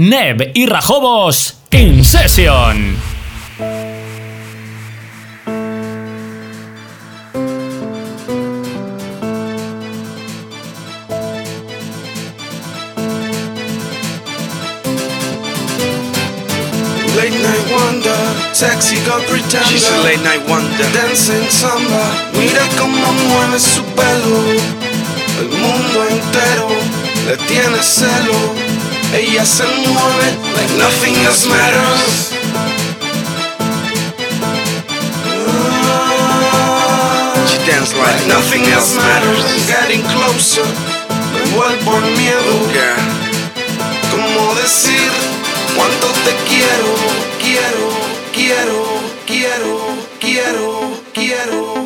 Neb y Rajobos en sesión. Late night wonder, sexy girl pretender. She's a late night wonder. Dancing samba, mira cómo mueve su pelo. El mundo entero le tiene celo. Ella se mueve like nothing else matters. She dances like, Like nothing else matters. Getting closer, me vuelvo el miedo. ¿Cómo decir cuánto te? Quiero, quiero, quiero, quiero, quiero, quiero,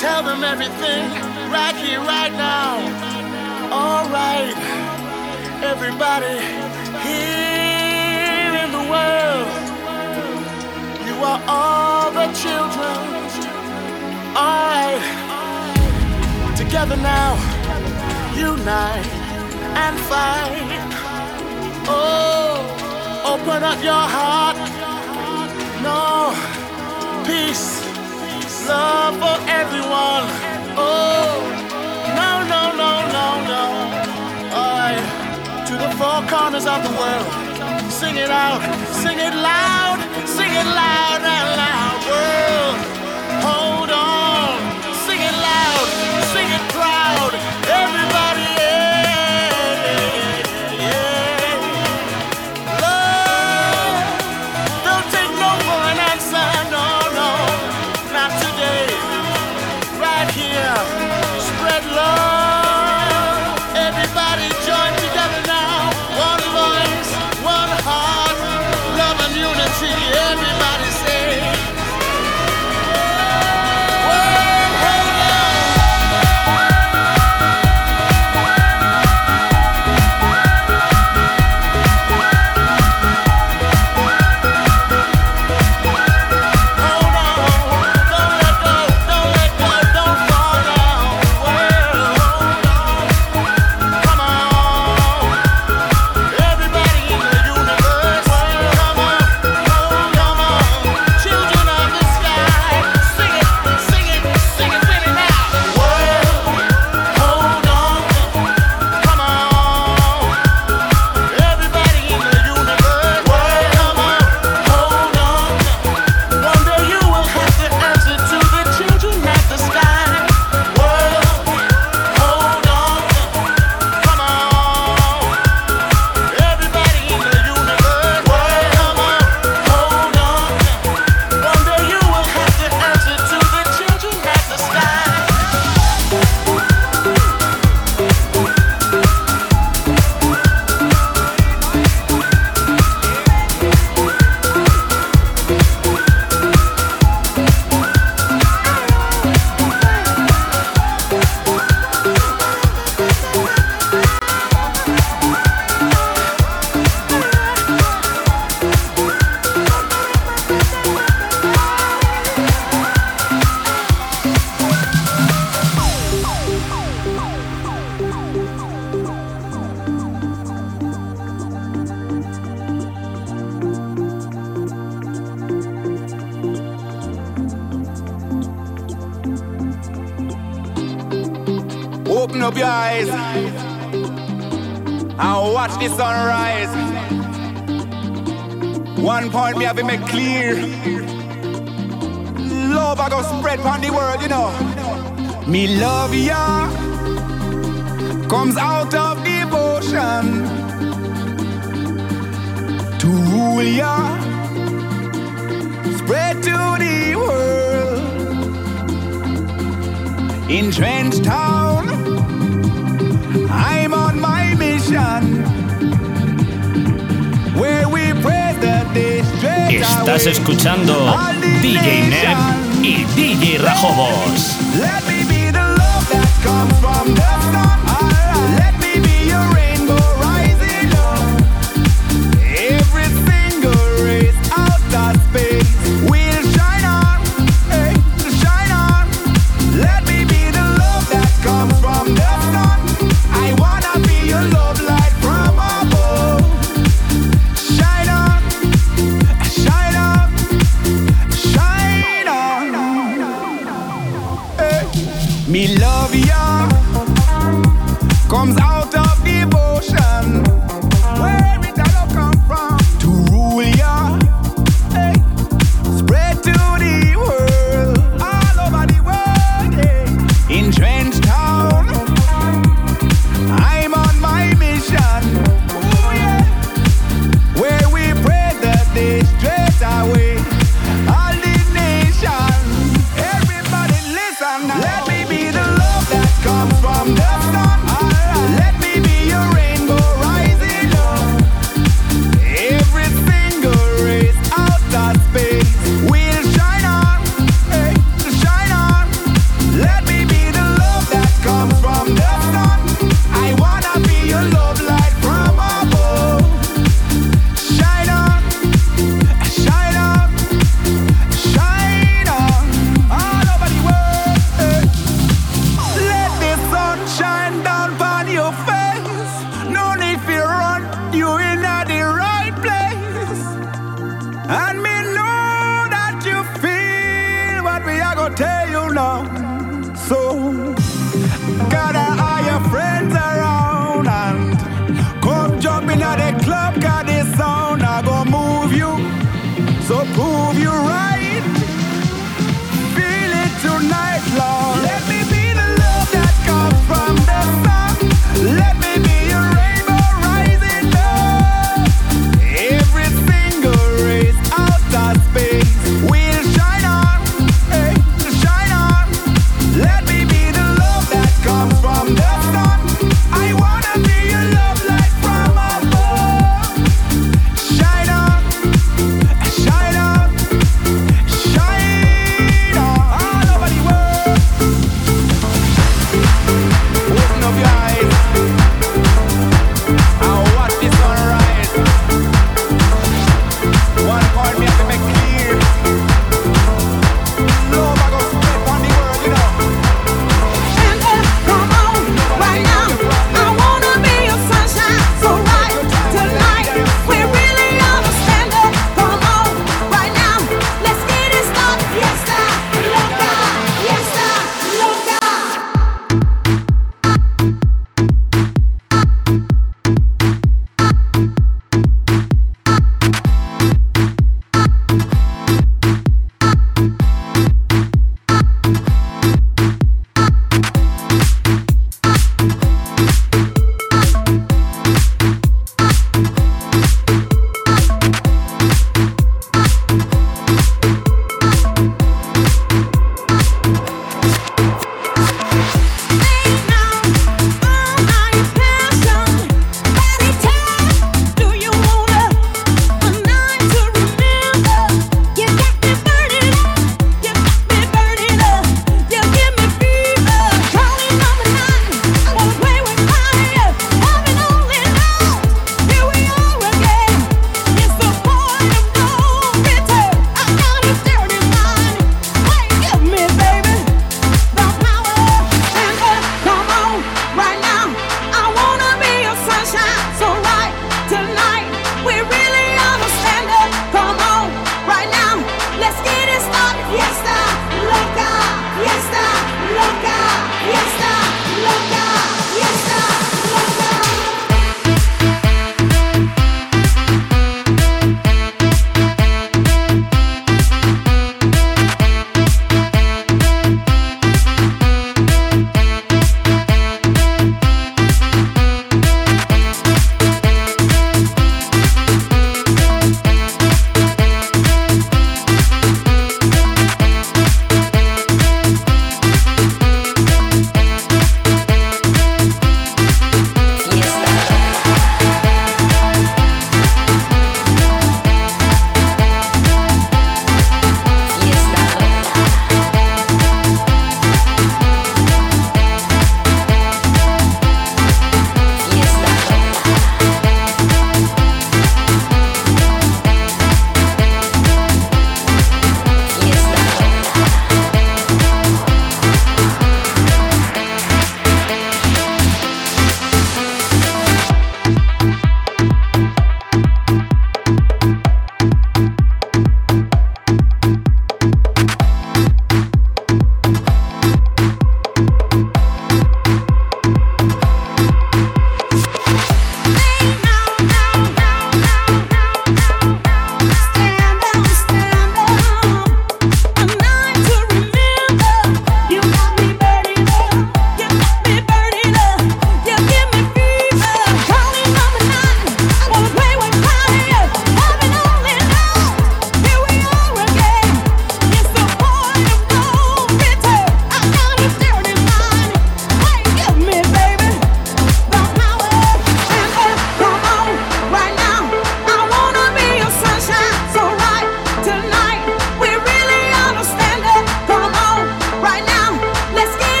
tell them everything right here, right now. All right, everybody here in the world, you are all the children. All right, together now, unite and fight. Oh, open up your heart. No, peace love for everyone. Oh, no, no, no, no, no. I, to the four corners of the world, sing it out, sing it loud, sing it loud and loud. World. know. Me love ya comes out of devotion to rule ya, spread to the world. In Trench Town, I'm on my mission. Where we pray that this Estás escuchando DJ Nev y DJ Rajobos. Let me be the love that comes from the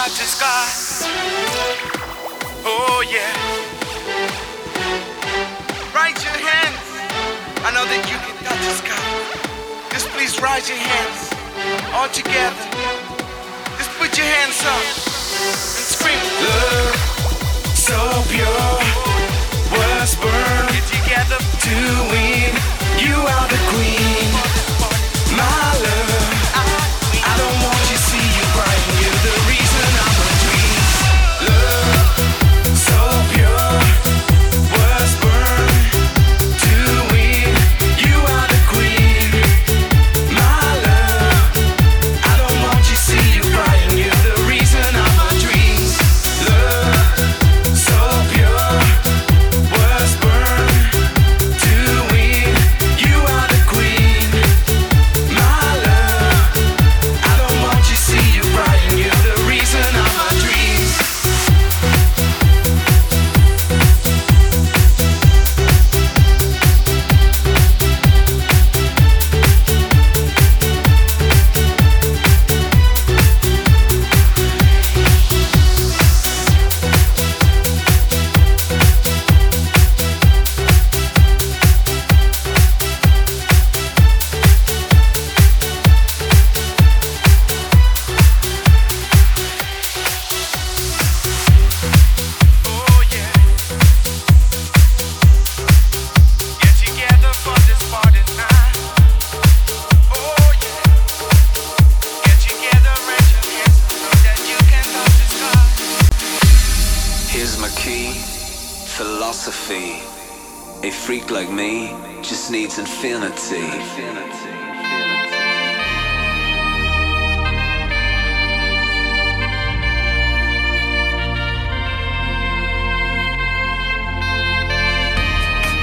touch the sky. Oh yeah. Raise your hands. I know that you can touch the sky. Just please raise your hands all together. Just put your hands up and scream. Love so pure was burned together to win. You are the queen. freak like me just needs infinity.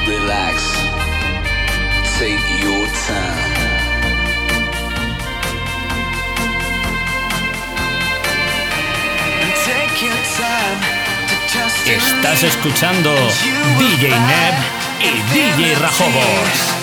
Relax, take your time. Estás escuchando DJ Nev y DJ Rajobos.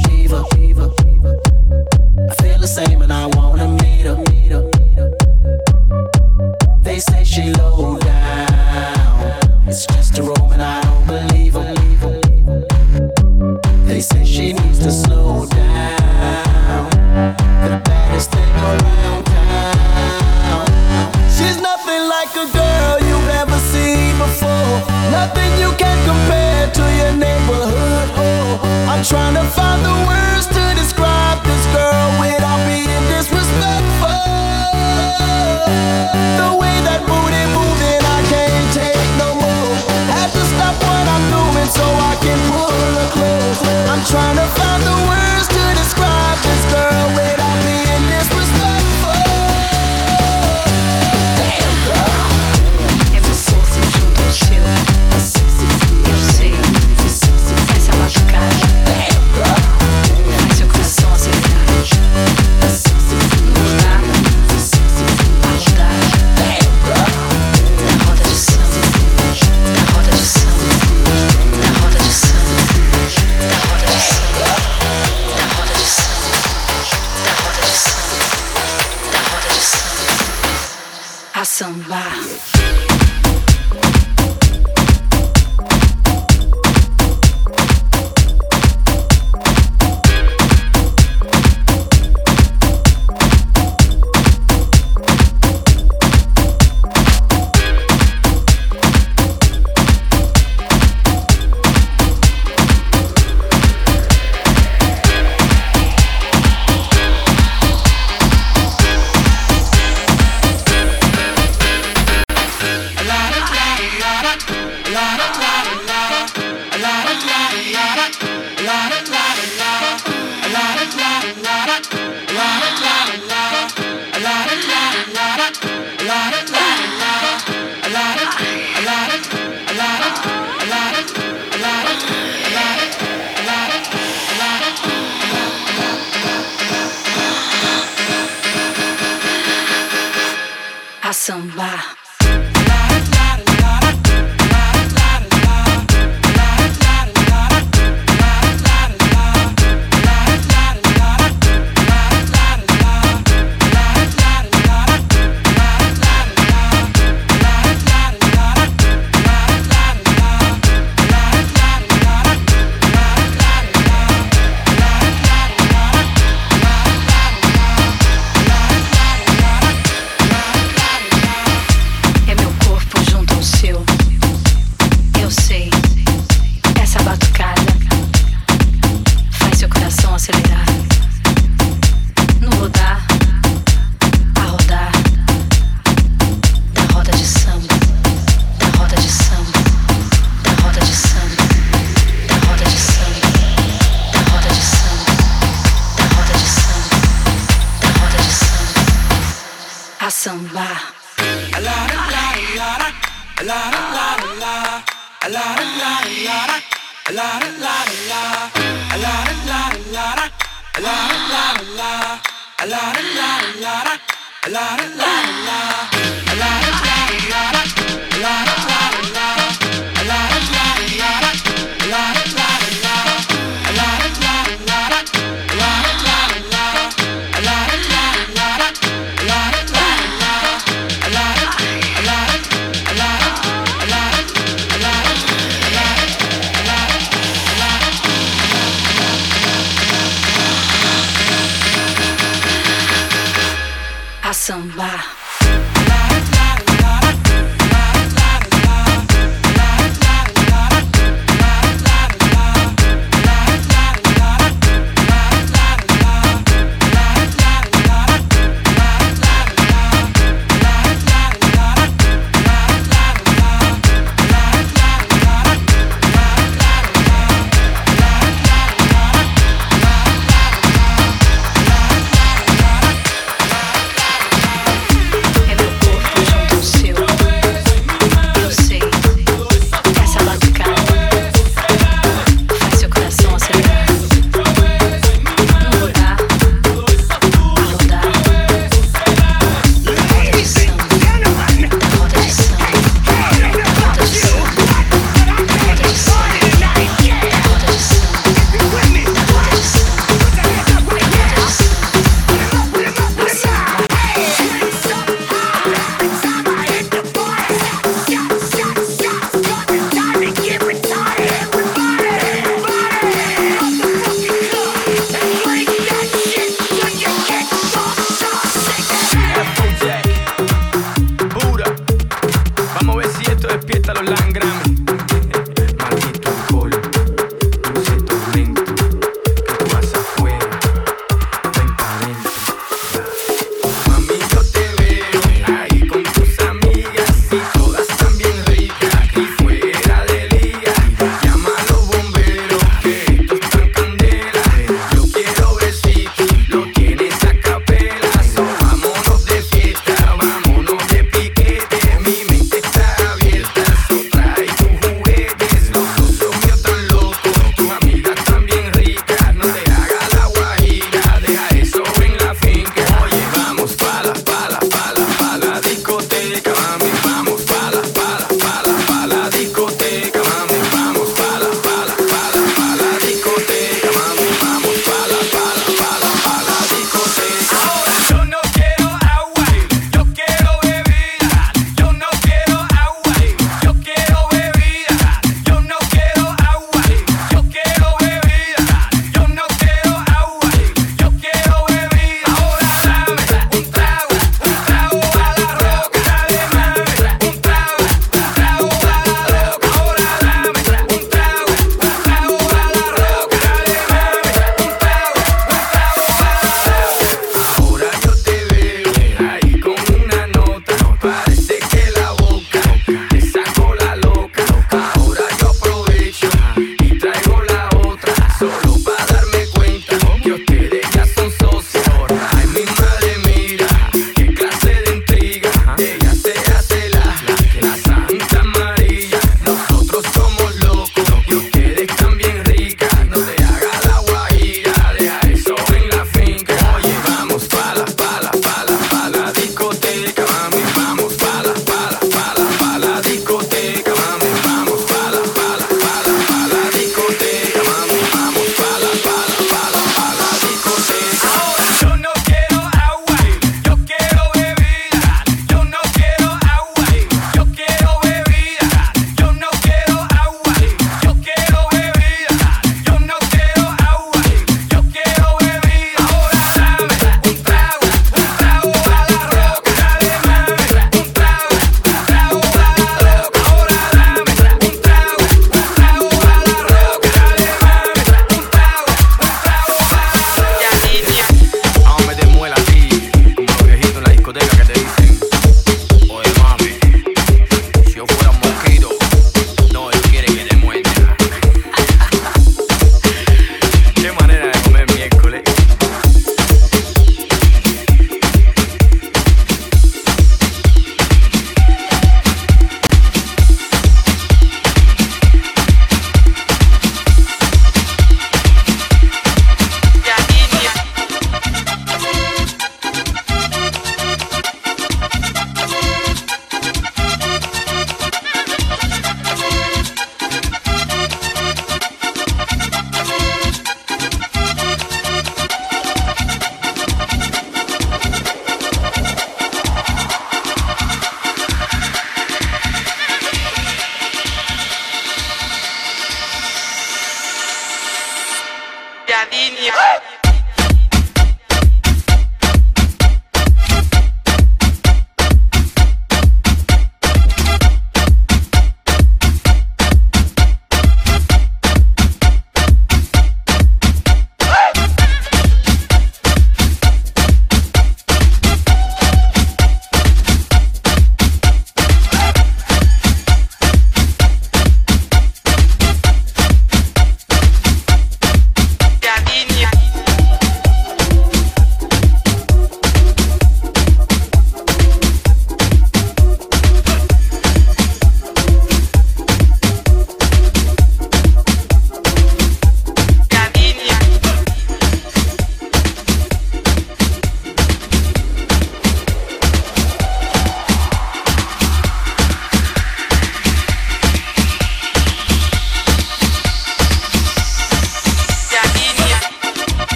Oh, she's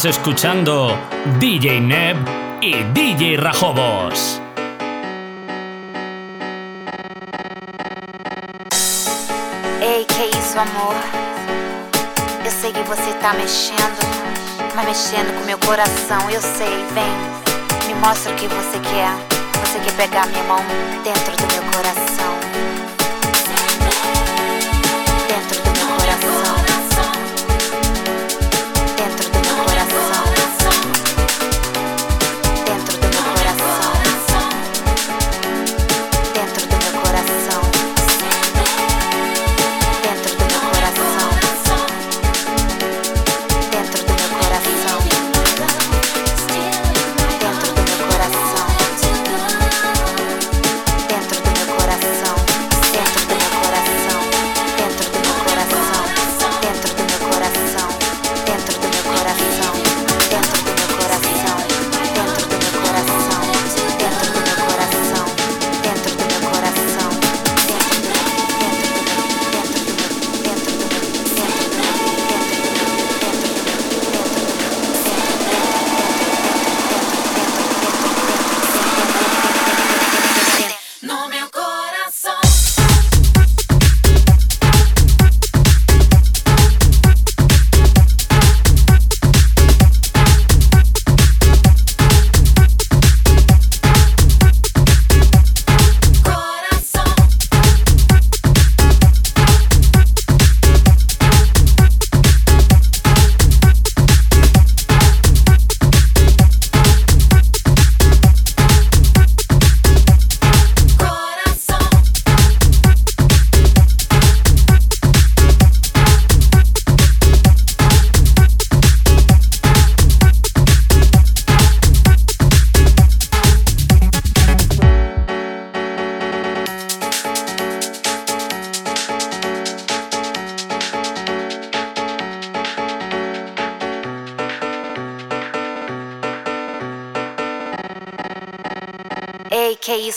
Estás escuchando DJ Neb y DJ Rajobos. Ei, que isso, amor? Eu sei que você tá mexendo, mas mexendo com meu coração. Eu sei, vem, me mostra o que você quer. Você quer pegar minha mão dentro do meu coração.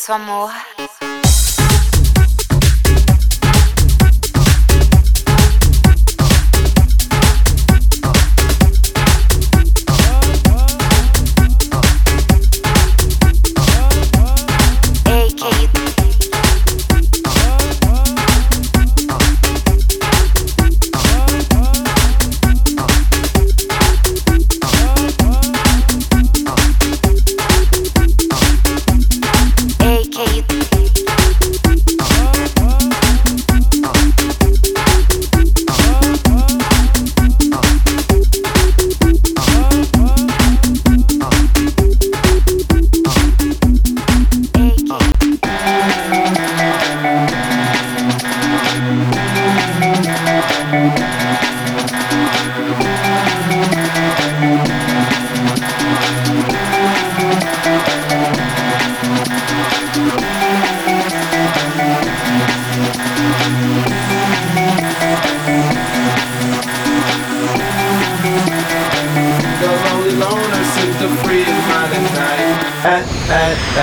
nosso amor.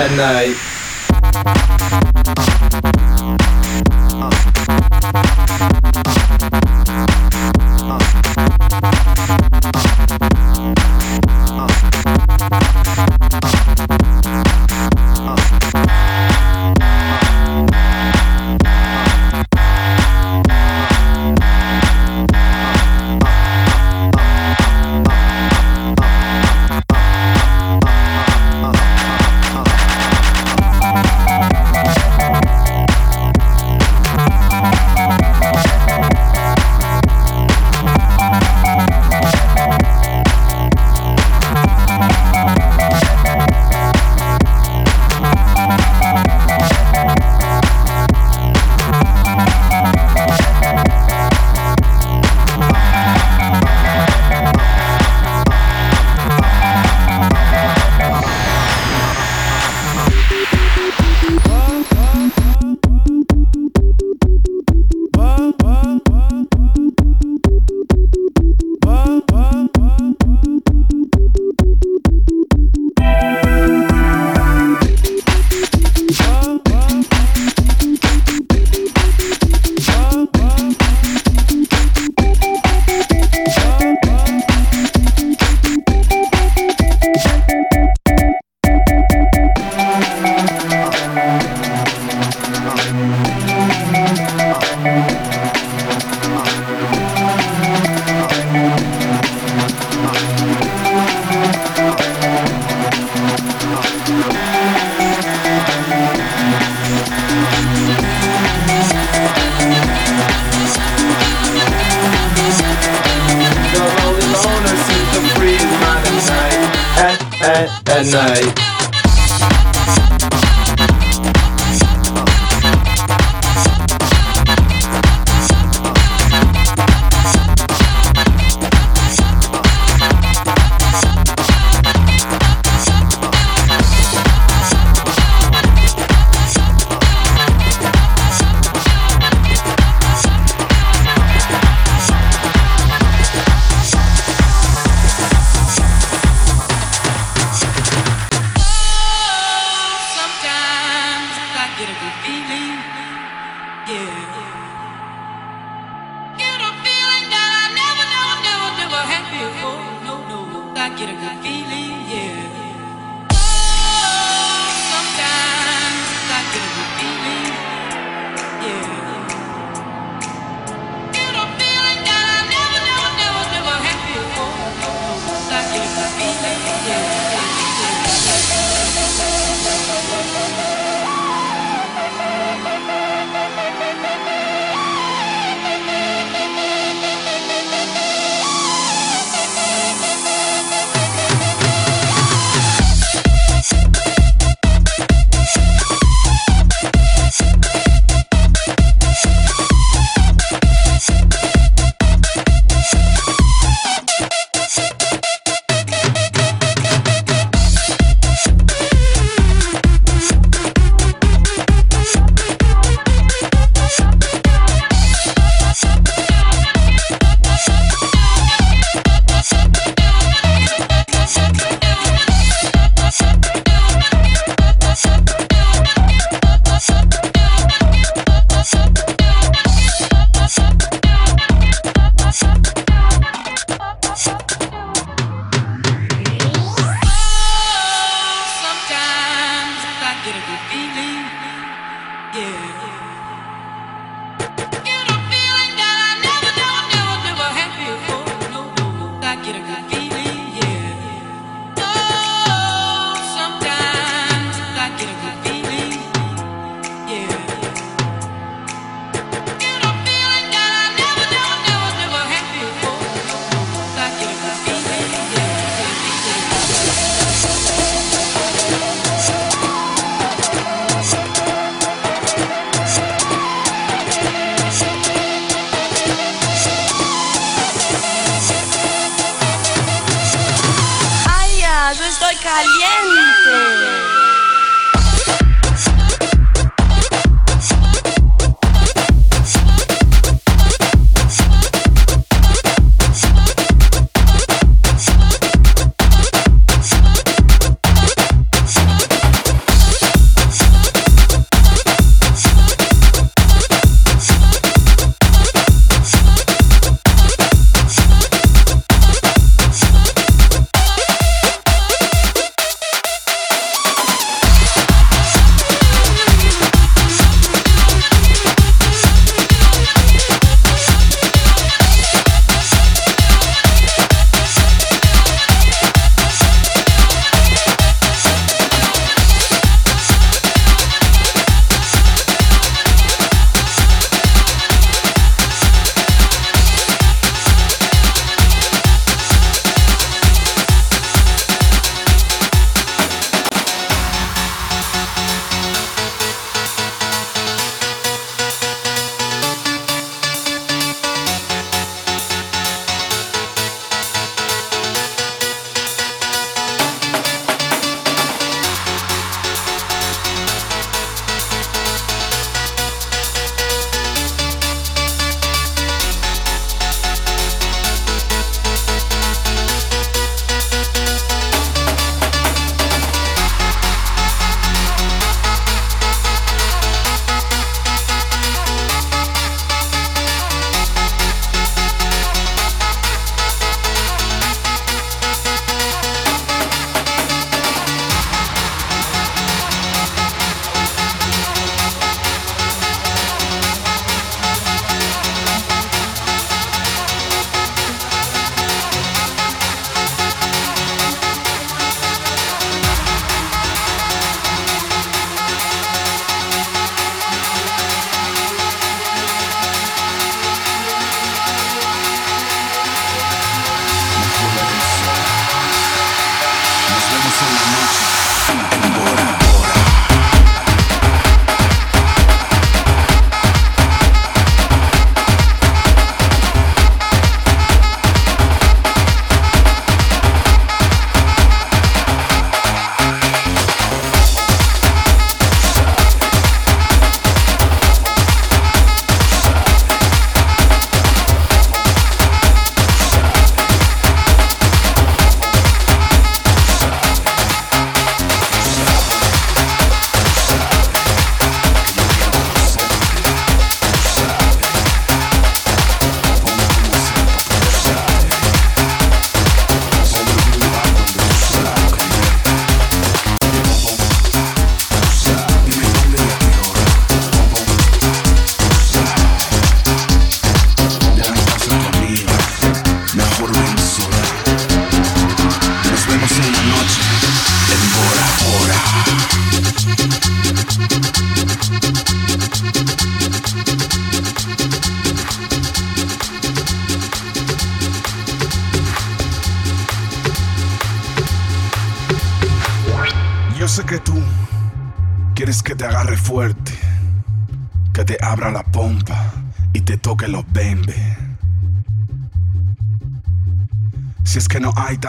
and night.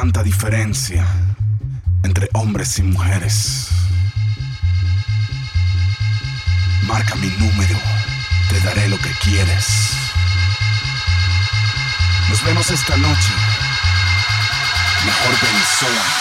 tanta diferencia entre hombres y mujeres. Marca mi número, te daré lo que quieres. Nos vemos esta noche. Mejor Venezuela.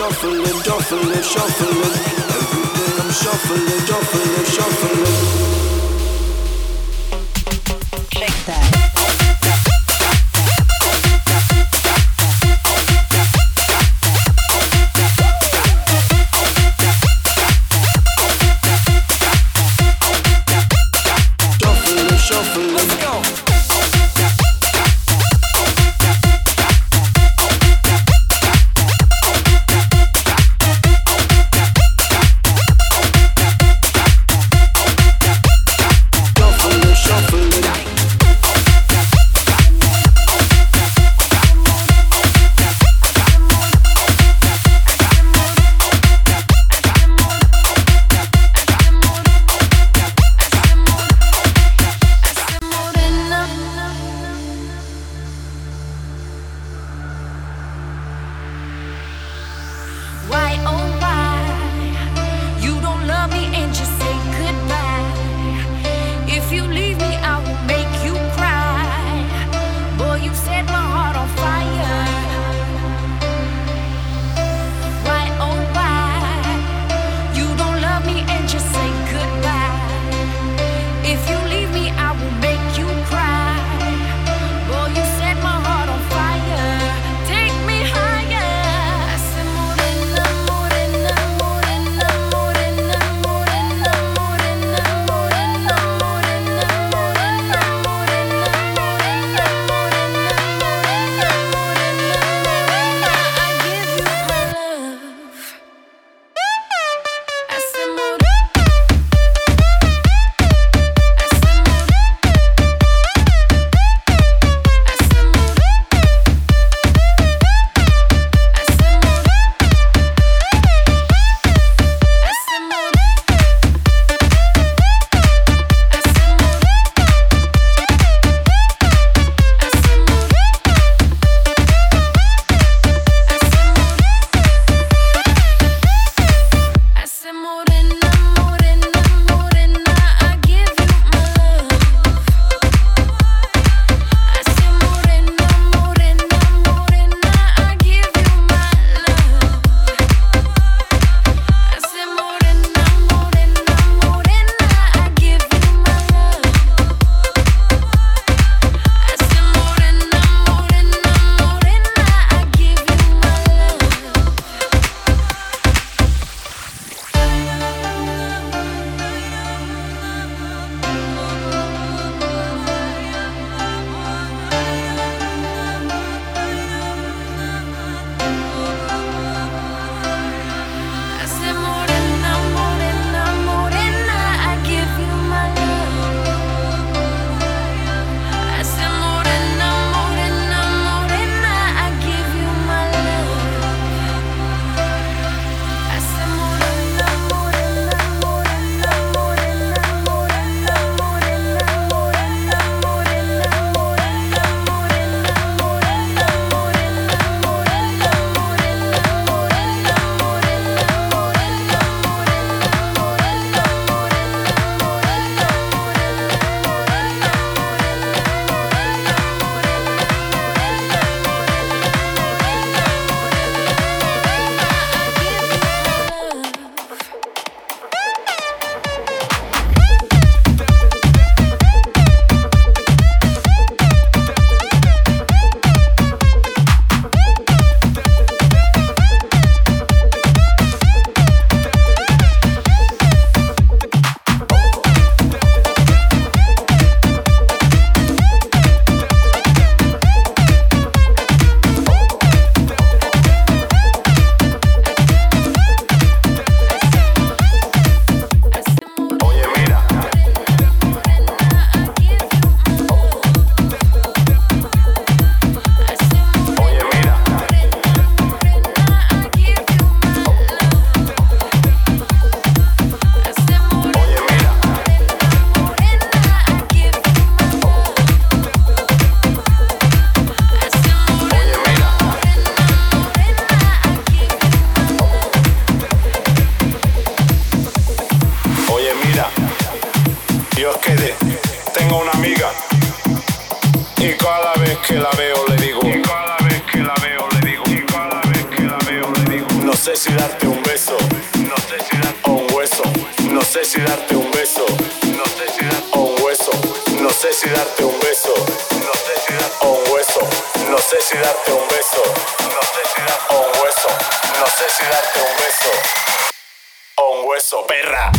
Shuffling, shuffling, shuffling. Every day I'm shuffling, shuffling, shuffling. Dios quede. Tengo una amiga y cada vez que la veo le digo. Y cada vez que la veo le digo. Y cada vez que la veo le digo. No sé si darte un beso. No sé si darte un hueso. No sé si darte un beso. No sé si darte un hueso. No sé si darte un beso. No sé si darte un hueso. No sé si darte un beso. No sé si darte un hueso. No sé si darte un beso. O un hueso, perra.